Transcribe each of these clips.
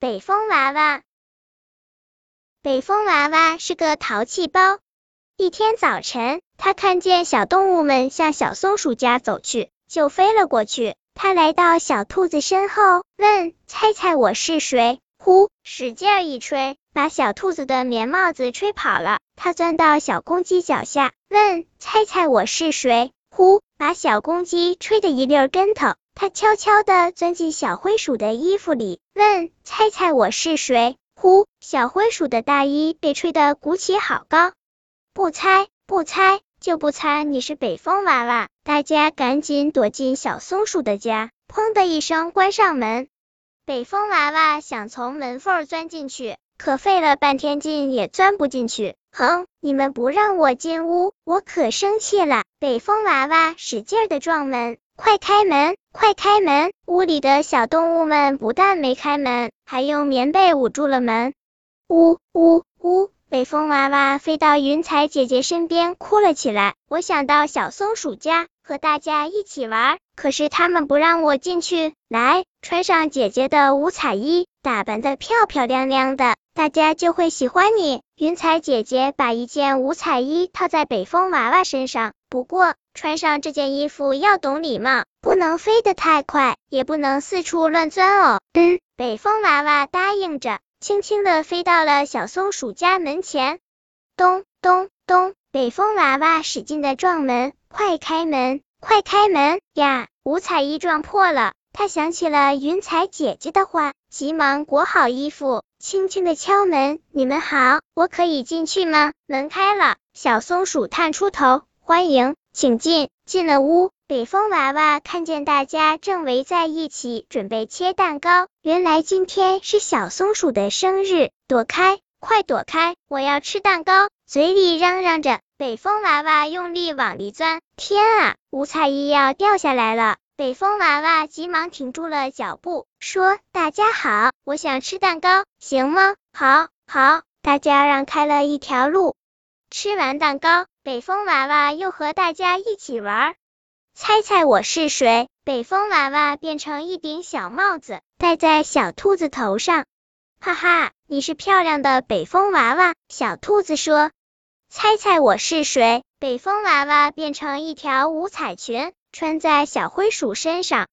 北风娃娃。北风娃娃是个淘气包。一天早晨，他看见小动物们向小松鼠家走去，就飞了过去。他来到小兔子身后，问：“猜猜我是谁？”呼，使劲一吹，把小兔子的棉帽子吹跑了。他钻到小公鸡脚下，问：“猜猜我是谁？”呼，把小公鸡吹得一溜跟头。他悄悄地钻进小灰鼠的衣服里，问：“猜猜我是谁？”呼，小灰鼠的大衣被吹得鼓起好高。不猜，不猜，就不猜你是北风娃娃。大家赶紧躲进小松鼠的家，砰的一声关上门。北风娃娃想从门缝钻进去，可费了半天劲也钻不进去。哼，你们不让我进屋，我可生气了。北风娃娃使劲的撞门。快开门！快开门！屋里的小动物们不但没开门，还用棉被捂住了门。呜呜呜！北风娃娃飞到云彩姐姐身边，哭了起来。我想到小松鼠家和大家一起玩，可是他们不让我进去。来，穿上姐姐的五彩衣，打扮的漂漂亮亮的，大家就会喜欢你。云彩姐姐把一件五彩衣套在北风娃娃身上，不过。穿上这件衣服要懂礼貌，不能飞得太快，也不能四处乱钻哦。嗯，北风娃娃答应着，轻轻的飞到了小松鼠家门前。咚咚咚，北风娃娃使劲的撞门，快开门，快开门呀！五彩衣撞破了，他想起了云彩姐姐的话，急忙裹好衣服，轻轻的敲门。你们好，我可以进去吗？门开了，小松鼠探出头，欢迎。请进。进了屋，北风娃娃看见大家正围在一起准备切蛋糕。原来今天是小松鼠的生日，躲开，快躲开！我要吃蛋糕。嘴里嚷嚷着，北风娃娃用力往里钻。天啊，五彩衣要掉下来了！北风娃娃急忙停住了脚步，说：“大家好，我想吃蛋糕，行吗？”“好，好。”大家让开了一条路。吃完蛋糕。北风娃娃又和大家一起玩，猜猜我是谁？北风娃娃变成一顶小帽子，戴在小兔子头上。哈哈，你是漂亮的北风娃娃。小兔子说。猜猜我是谁？北风娃娃变成一条五彩裙，穿在小灰鼠身上。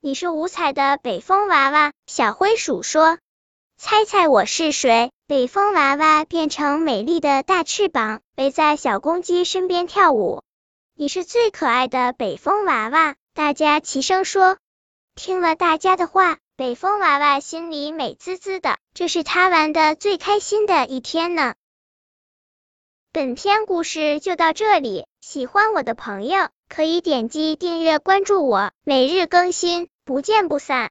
你是五彩的北风娃娃。小灰鼠说。猜猜我是谁？北风娃娃变成美丽的大翅膀，围在小公鸡身边跳舞。你是最可爱的北风娃娃，大家齐声说。听了大家的话，北风娃娃心里美滋滋的，这是他玩的最开心的一天呢。本篇故事就到这里，喜欢我的朋友可以点击订阅关注我，每日更新，不见不散。